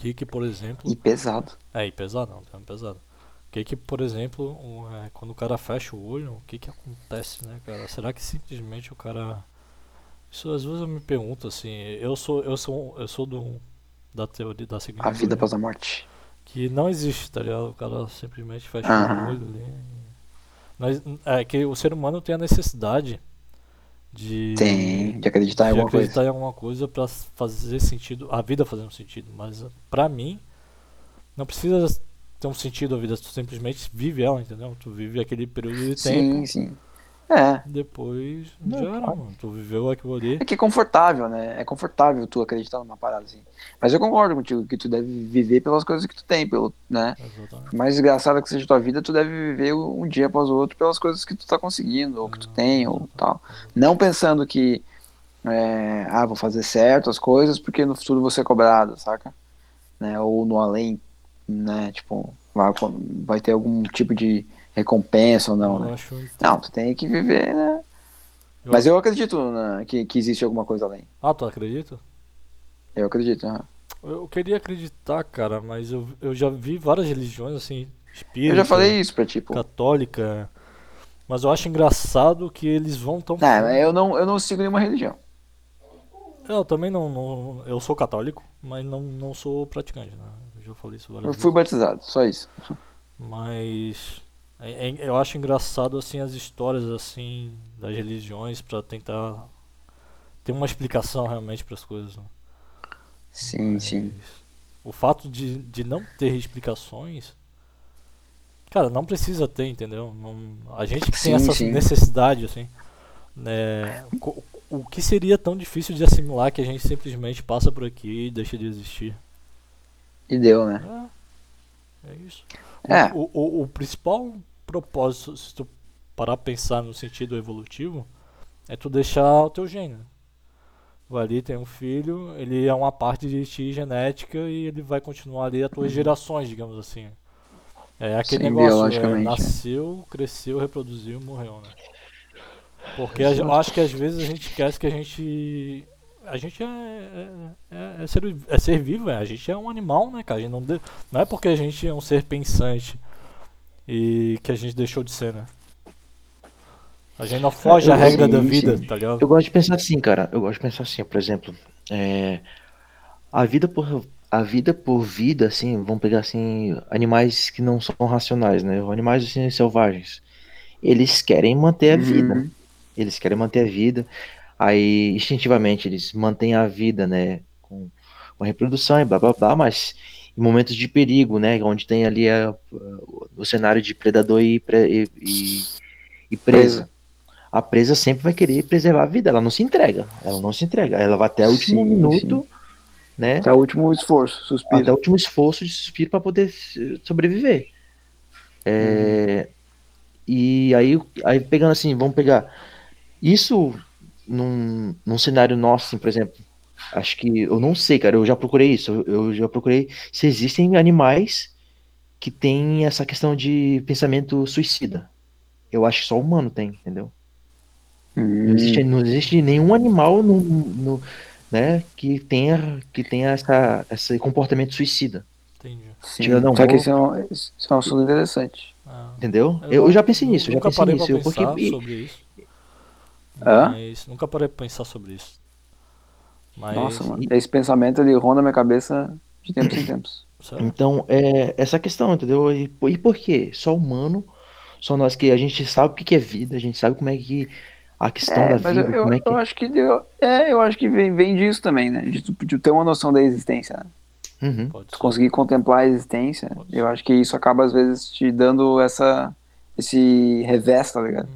que que, por exemplo... E pesado. É, e pesado, não, é pesado. O que que, por exemplo, um, é, quando o cara fecha o olho, o que que acontece, né, cara? Será que simplesmente o cara... Isso às vezes eu me pergunto, assim, eu sou, eu sou, eu sou do, da teoria da seguinte... A vida após a morte. Que não existe, tá ligado? O cara simplesmente fecha o Aham. olho ali. Mas é que o ser humano tem a necessidade de... Tem, de acreditar em de alguma acreditar coisa. em alguma coisa pra fazer sentido, a vida fazer um sentido. Mas pra mim, não precisa ter um sentido a vida, tu simplesmente vive ela, entendeu? Tu vive aquele período de tempo, Sim, sim. É. depois Não, já era, mano. Tu viveu aquilo ali. É que é confortável, né? É confortável tu acreditar numa parada assim. Mas eu concordo contigo que tu deve viver pelas coisas que tu tem, pelo, né? Exatamente. Por mais desgraçada que seja a tua vida, tu deve viver um dia após o outro pelas coisas que tu tá conseguindo, ou que tu tem, ou tal. Não pensando que, é, ah, vou fazer certo as coisas porque no futuro vou ser cobrado, saca? Né? Ou no além, né? Tipo, vai, vai ter algum tipo de recompensa ou não, Eu né? Não, tu tem que viver, né? Eu- Mas eu acredito né, que, que existe alguma coisa além. Ah, tu acredita? Eu acredito. aham. Eu queria acreditar, cara, mas eu, eu já vi várias religiões, assim, espírita, Eu já falei isso pra ti, pô. católica, mas eu acho engraçado que eles vão tão Não, mas eu não, eu não sigo nenhuma religião. Eu também não, não- Eu sou católico, mas não, não sou praticante, né? Eu já falei isso Eu várias fui vezes. batizado, só isso. Mas. É- é- eu acho engraçado, assim, as histórias, assim, das religiões pra tentar ter uma explicação realmente pras coisas. né? Sim, sim. O fato de, de não ter explicações. Cara, não precisa ter, entendeu? Não- a gente que tem Sim, essa sim. necessidade, assim. né, co- o que seria tão difícil de assimilar que a gente simplesmente passa por aqui e deixa de existir? E deu, né? É, é isso. É. O, o, o principal propósito, se tu parar pra pensar no sentido evolutivo, é tu deixar o teu gene. né? Vai ali, tem um filho, ele é uma parte de ti genética e ele vai continuar ali as tuas gerações, digamos assim. É aquele Sim, negócio, é, nasceu, cresceu, reproduziu e morreu, né? Porque a- eu acho que às vezes a gente esquece que a gente. A gente é, é, é- é ser, é ser vivo, é. a gente é um animal, né, cara? A gente não, de- não é porque a gente é um ser pensante e que a gente deixou de ser, né? A gente não foge à regra da sim, vida, sim. tá ligado? Eu gosto de pensar assim, cara. Eu gosto de pensar assim, por exemplo, é, a vida por a vida por vida, assim, vamos pegar assim animais que não são racionais, né? Animais assim selvagens. Eles querem manter a vida. Uhum. Eles querem manter a vida. Aí instintivamente eles mantêm a vida, né? Com, com a reprodução e blá blá blá, mas momentos de perigo, né? Onde tem ali a- o cenário de predador e, pre- e, e- e presa. A presa sempre vai querer preservar a vida, ela não se entrega, ela não se entrega, ela vai até o último Sim, minuto, né? Até o último esforço, suspiro. Até o último esforço de suspiro para poder sobreviver. É, E aí, aí pegando assim, vamos pegar isso num, num cenário nosso, assim, por exemplo. Acho que eu não sei, cara. Eu já procurei isso. Eu, já procurei se existem animais que têm essa questão de pensamento suicida. Eu acho que só o humano tem, entendeu? Não Hum, existe, não existe nenhum animal no, no- né, que tenha, que tenha essa, esse comportamento suicida. Entendi. sim. Tira, não, Só que vou- esse é um, esse é um assunto interessante. Ah, Entendeu? Eu, eu já pensei nisso, eu já nunca pensei parei nisso. porque, pensar sobre isso. Mas nunca parei pra pensar sobre isso. Mas, Nossa, mano. Esse pensamento ele ronda minha cabeça de tempos em tempos. Então, é essa questão, entendeu? E, e por quê? Só humano, só nós que a gente sabe o que é vida, a gente sabe como é que a questão É, da mas vida, eu, como é que eu acho que deu, é, eu acho que vem, vem disso também, né? De, de ter uma noção da existência, né? Uhum. Conseguir contemplar a existência, eu acho que isso acaba às vezes te dando essa esse revés, tá ligado?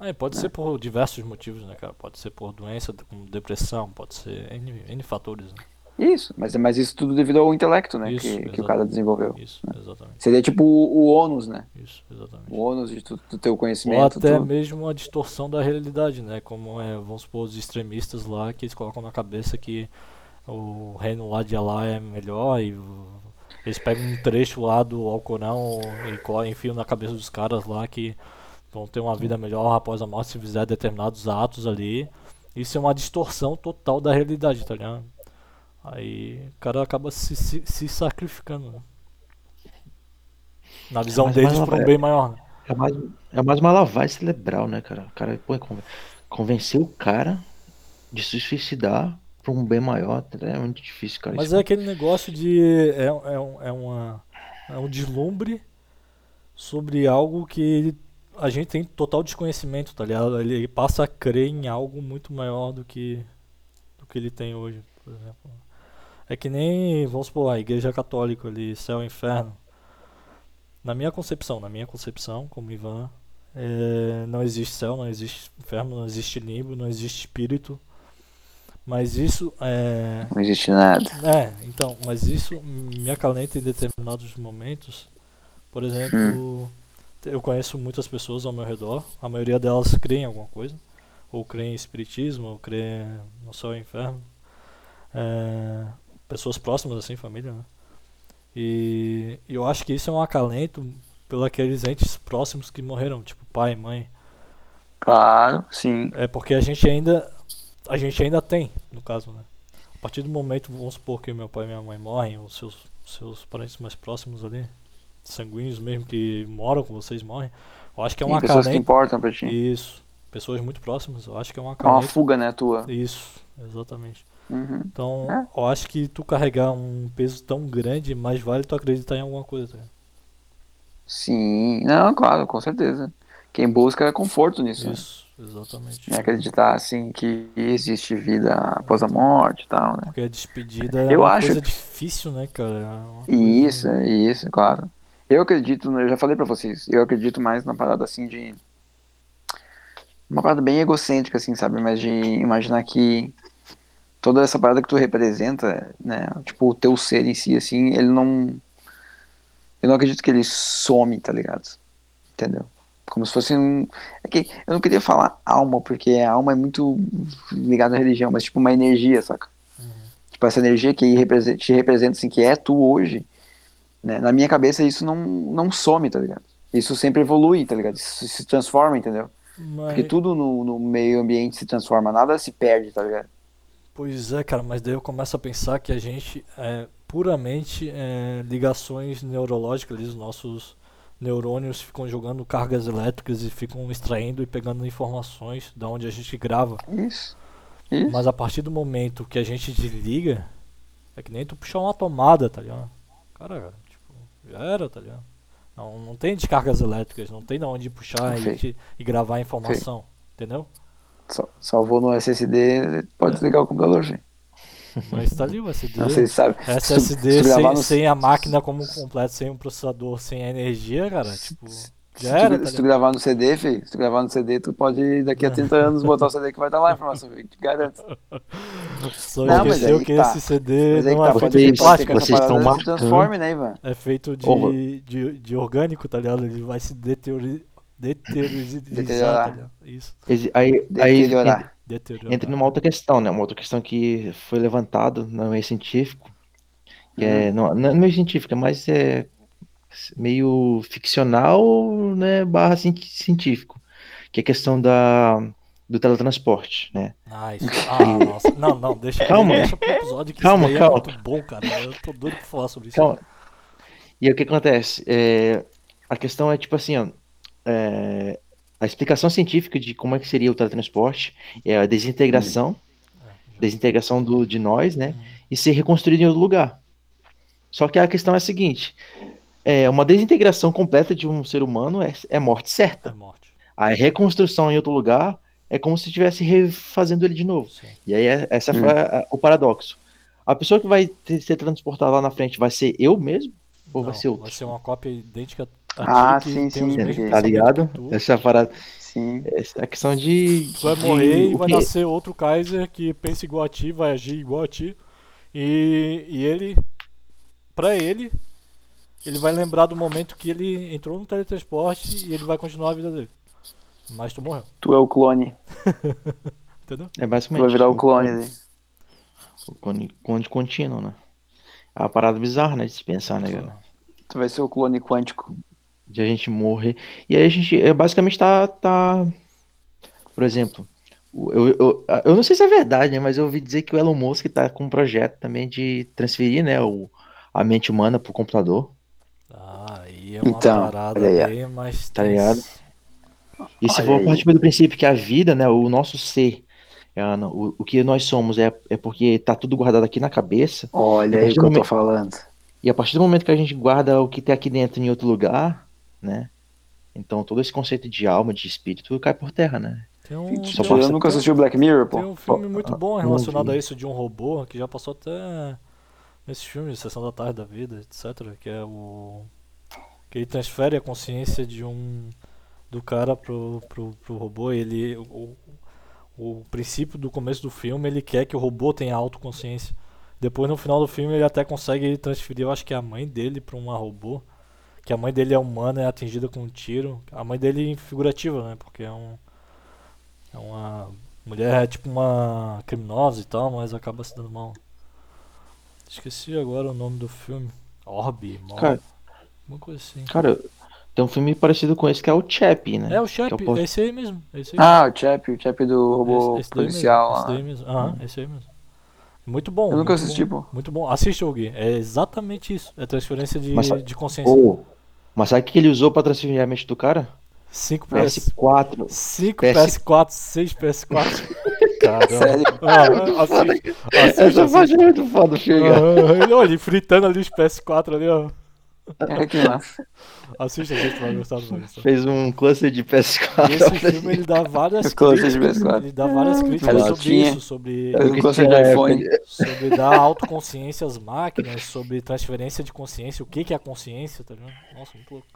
Ah, e pode ser por diversos motivos, né, cara? Pode ser por doença, como depressão, pode ser N, N fatores, né? Isso, mas, mas isso tudo devido ao intelecto, né? Isso, que, que o cara desenvolveu. Isso, exatamente. Seria tipo o, o ônus, né? Isso, exatamente. O ônus de tu, tu ter o Ou conhecimento. até tu- mesmo a distorção da realidade, né? Como é, vamos supor, os extremistas lá que eles colocam na cabeça que o reino lá de Allah é melhor e eles pegam um trecho lá do Alcorão e enfiam na cabeça dos caras lá que vão ter uma vida melhor após a morte se fizer determinados atos ali. Isso é uma distorção total da realidade, tá ligado? Aí o cara acaba se, se, se sacrificando, né? Na visão mas- deles por um bem maior, né? É mais, é mais uma lavagem cerebral, né, cara? O cara pô, con- convencer o cara de se suicidar por um bem maior é muito difícil, cara. Mas Isso é aquele negócio de. É, é, um, é, uma, é um deslumbre sobre algo que a gente tem total desconhecimento, tá ligado? Ele, passa a crer em algo muito maior do que, do que ele tem hoje, por exemplo. É que nem, vamos supor, a igreja católica ali, céu e inferno. Na minha concepção, na minha concepção, como Ivan, é, não existe céu, não existe inferno, não existe limbo, não existe espírito. Mas isso é. Não existe nada. É, então, mas isso me acalenta em determinados momentos. Por exemplo, eu conheço muitas pessoas ao meu redor, a maioria delas crê em alguma coisa, ou crê em espiritismo, ou crê no céu e inferno. É, pessoas próximas, assim, família, né? E eu acho que isso é um acalento pelos aqueles entes próximos que morreram, tipo pai, mãe. Claro, sim. É porque a gente ainda a gente ainda tem, no caso, né? A partir do momento, vamos supor que meu pai e minha mãe morrem, ou seus seus parentes mais próximos ali, sanguíneos mesmo que moram com vocês morrem, eu acho que é um Tem pessoas que acalento. importam pra ti. Isso. Pessoas muito próximas, eu acho que é um É uma fuga, né, tua. Isso, exatamente. Uhum. Então, É. eu acho que tu carregar um peso tão grande, mais vale tu acreditar em alguma coisa. tá ligado? Sim, não, claro, com certeza. Quem busca conforto nisso. né? Isso, exatamente. Né, Acreditar, assim, que existe vida após a morte e tal, né? Porque a despedida é Eu uma acho coisa que- difícil, né, cara? É uma coisa- Isso, isso, claro. Eu acredito, né, eu já falei pra vocês, eu acredito mais na parada assim de. Uma parada bem egocêntrica, assim, sabe? Mas de imaginar que toda essa parada que tu representa, né? Tipo, o teu ser em si, assim, ele não. Eu não acredito que ele some, tá ligado? Entendeu? Como se fosse um. É que eu não queria falar alma, porque a alma é muito ligada à religião, mas tipo uma energia, saca? Tipo, essa energia que te representa, assim, que é tu hoje, né? Na minha cabeça isso não, não some, tá ligado? Isso sempre evolui, tá ligado? Isso se transforma, entendeu? Porque Mas, tudo no, no meio ambiente se transforma, nada se perde, tá ligado? pois é, cara, mas daí eu começo a pensar que a gente é puramente é, ligações neurológicas, os nossos neurônios ficam jogando cargas elétricas e ficam extraindo e pegando informações da onde a gente grava. Isso. Isso. Mas a partir do momento que a gente desliga, é que nem tu puxar uma tomada, tá ligado? Cara, já era, tá ligado? Não, não tem descargas elétricas, não tem de onde puxar e, te- e gravar a informação, entendeu? Sal- Salvou no SSD, pode É. desligar o computador, gente. Mas tá ali o SD. Não sei se sabe. Se tu- SSD se tu gravar sem, no- sem a máquina como completo, sem o processador, sem a energia, cara, tipo, Se já tu, era, se tá tu ligado? gravar no CD, filho, se tu gravar no CD, tu pode daqui a 30 anos botar o CD que vai estar lá a informação, filho, te garanto. Só Não, mas esqueceu que tá. esse CD não tá, é pode feito ser de plástico, vocês parada estão se marcando. transforme, né, Ivan? é feito de, de, de orgânico, tá ligado? Ele vai se deteriori- deteriorizar, tá? Isso, Aí, aí Deteriorar. deteriorar. entra numa outra questão, né? Uma outra questão que foi levantada no meio científico, que é, não, não é meio científica, mas é meio ficcional, né, barra cien- científico, que é a questão da, do teletransporte, né? Nice. Ah, nossa. Não, não, deixa, Calma. deixa pro episódio que Calma, isso daí calma. é muito bom, cara. Eu tô doido pra falar sobre isso. Então, e o que acontece? É, a questão é tipo assim, ó, é, a explicação científica de como é que seria o teletransporte é a desintegração, desintegração do, de nós, né, e ser reconstruído em outro lugar. Só que a questão é a seguinte, é, uma desintegração completa de um ser humano é, é morte É certa. morte. A reconstrução em outro lugar é como se estivesse refazendo ele de novo. Sim. E aí, é- essa Hum. foi a- o paradoxo. A pessoa que vai ter- ser transportada lá na frente vai ser eu mesmo? Ou vai Não, ser outro? Vai ser uma cópia idêntica Ah, sim, sim, os tá ligado. Essa é a parada. Sim. Essa é a questão de. Tu vai de morrer e o vai nascer outro Kaiser que pensa igual a ti, vai agir igual a ti. E, e ele, pra ele, ele vai lembrar do momento que ele entrou no teletransporte e ele vai continuar a vida dele. Mas tu morreu, Tu é o clone. entendeu? É Tu basicamente. vai virar o clone dele. O clone, clone contínuo, né? É uma parada bizarra, né? De se pensar, né, cara? Tu vai ser o clone quântico. De a gente morrer. E aí a gente é, basicamente tá, tá. Por exemplo, Eu, eu, eu não sei se é verdade, né? Mas eu ouvi dizer que o Elon Musk tá com um projeto também de transferir, né, o, a mente humana pro computador. Ah, aí é uma Então, parada aí, ó. bem mais Tá ligado? E se for aí. partir do princípio que a vida, né, o nosso ser, é, Ana, o, o que nós somos é, é porque tá tudo guardado aqui na cabeça. Olha A aí partir o que do eu tô momento- falando. E a partir do momento que a gente guarda o que tem aqui dentro em outro lugar, né? Então todo esse conceito de alma, de espírito cai por terra, né? Tem um, Só tem um- Eu nunca assisti o Black Mirror, Tem pô. um filme muito bom não relacionado a isso de um robô que já passou até nesse filme, Sessão da Tarde da Vida, etc. Que é o. Que ele transfere a consciência de um. Do cara pro, pro, pro robô. Ele. O, o princípio do começo do filme ele quer que o robô tenha autoconsciência. Depois no final do filme ele até consegue transferir, eu acho que é a mãe dele pra uma robô. Que a mãe dele é humana, é atingida com um tiro. A mãe dele figurativa, né? Porque é um. É uma mulher, é tipo uma criminosa e tal, mas acaba se dando mal. Esqueci agora o nome do filme. Orbe, Mor, Cara- alguma coisa assim. Cara, tem um filme parecido com esse que é o Chappie, né? É o Que é o Chap, esse aí mesmo. Esse aí. Ah, o Chap, o Chap do robô esse, esse daí policial mesmo. Esse daí mesmo. Aham, esse aí mesmo. Muito bom. Eu nunca muito assisti, bom, pô. Muito bom. Assiste, Gui. É exatamente isso. É transferência de, Mas de consciência. Ô, mas sabe o que ele usou pra transferir a mente do cara? 5 PS. PS4. 5 PS- PS4, 6 PS4. Caramba. Sério? Ah, assiste, assiste, Essa assiste. parte é muito foda cara. Ah, ele, olha, ele fritando ali os PS4 ali, ó. É que massa. Assiste, a gente vai gostar, vai gostar. Fez um cluster de PS4. E esse filme ele dá várias Cluster de críticas, PS4. ele dá várias críticas Mas sobre tinha- isso, sobre, que gosto de iPhone. sobre dar autoconsciência às máquinas, sobre transferência de consciência, o que que é a consciência, tá vendo? Nossa, muito louco.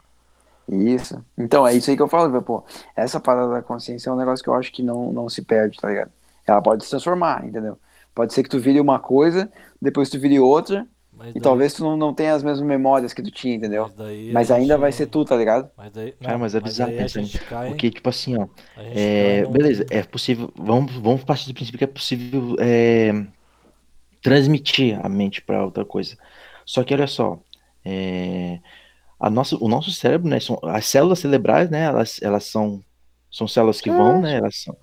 Isso. Então, é isso aí que eu falo, pô. Essa parada da consciência é um negócio que eu acho que não, não se perde, tá ligado? Ela pode se transformar, entendeu? Pode ser que tu vire uma coisa, depois tu vire outra, Mas e daí- talvez tu não, não tenha as mesmas memórias que tu tinha, entendeu? mas Mas ainda gente- vai ser tu, tá ligado? Mas daí, Cara, não, mas é bizarro gente cai, Porque, tipo assim, ó. É, num- beleza, é possível. Vamos, vamos partir do princípio que é possível é, transmitir a mente para outra coisa. Só que olha só, é, a nossa, o nosso cérebro, né, são, as células cerebrais, né, elas, elas são, são células que vão, né, elas são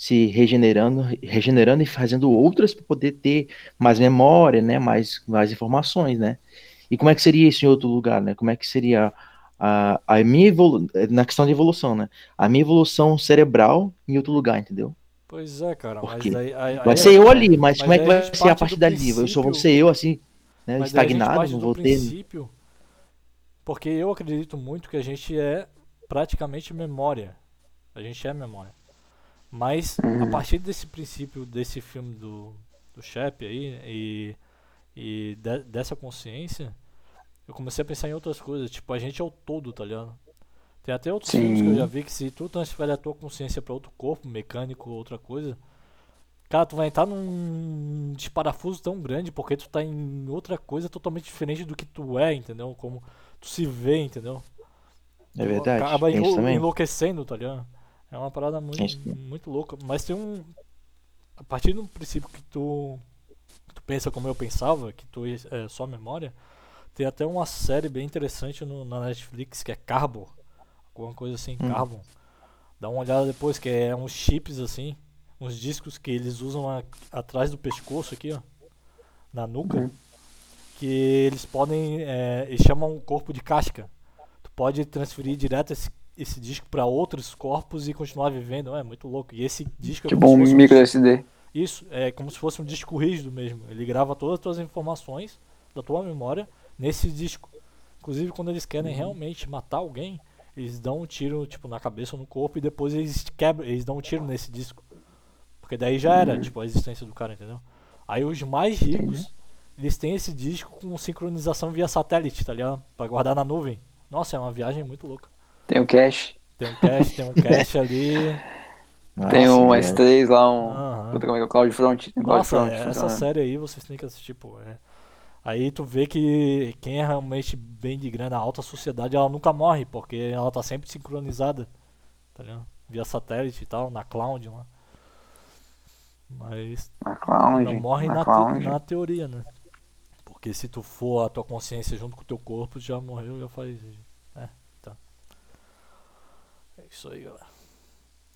se regenerando, regenerando e fazendo outras para poder ter mais memória, né, mais, mais informações, né. E como é que seria isso em outro lugar, né? Como é que seria a, a minha evolu na questão de evolução, né? A minha evolução cerebral em outro lugar, entendeu? Pois é, cara, Por mas daí... aí- Vai aí ser é- eu ali, mas, como é que vai gente ser a partir dali? Eu só vou ser eu assim, né? Mas estagnado, não vou ter. princípio, porque eu acredito muito que a gente é praticamente memória. A gente é memória. Mas a Uhum. partir desse princípio desse filme do, do Shep aí e, e de- dessa consciência, eu comecei a pensar em outras coisas. Tipo, a gente é o todo, tá ligado? Tem até outros Sim. filmes que eu já vi que se tu transfere a tua consciência pra outro corpo, mecânico ou outra coisa, cara, tu vai entrar num desparafuso tão grande porque tu tá em outra coisa totalmente diferente do que tu é, entendeu? Como tu se vê, entendeu? É verdade. Acaba também. enlouquecendo, tá ligado? É uma parada muito, muito louca. Mas tem um. A partir do princípio que tu, tu pensa como eu pensava, que tu é só memória, tem até uma série bem interessante no, na Netflix que é Carbon. Alguma coisa assim, Hum. Carbon. Dá uma olhada depois, que é uns chips assim, uns discos que eles usam a- atrás do pescoço aqui, ó. Na nuca. Uhum. Que eles podem. é, eles chamam o corpo de casca. Tu pode transferir direto esse, esse disco para outros corpos e continuar vivendo. É muito louco. E esse disco é Tipo como um se micro SD. isso, é como se fosse um disco rígido mesmo. Ele grava todas as tuas informações da tua memória nesse disco. Inclusive, quando eles querem realmente matar alguém, eles dão um tiro tipo na cabeça ou no corpo e depois eles quebram, eles dão um tiro nesse disco. Porque daí já era, tipo, a existência do cara, entendeu? Aí os mais ricos, eles têm esse disco com sincronização via satélite, tá ligado? Pra guardar na nuvem. Nossa, é uma viagem muito louca. Tem o cache. Tem um cache, tem um cache ali. tem Nossa, um velho. S3 lá, um. Puta, como é que é o CloudFront? Tem Nossa, CloudFront é, essa série aí vocês têm que assistir, pô. é. Aí tu vê que quem é realmente bem de grana, a alta sociedade, ela nunca morre, porque ela tá sempre sincronizada, tá ligado? Via satélite e tal, na cloud lá. Mas Na cloud. não morre na na, te- cloud. na teoria, né? Porque se tu for a tua consciência junto com o teu corpo, já morreu, já faz. É, tá.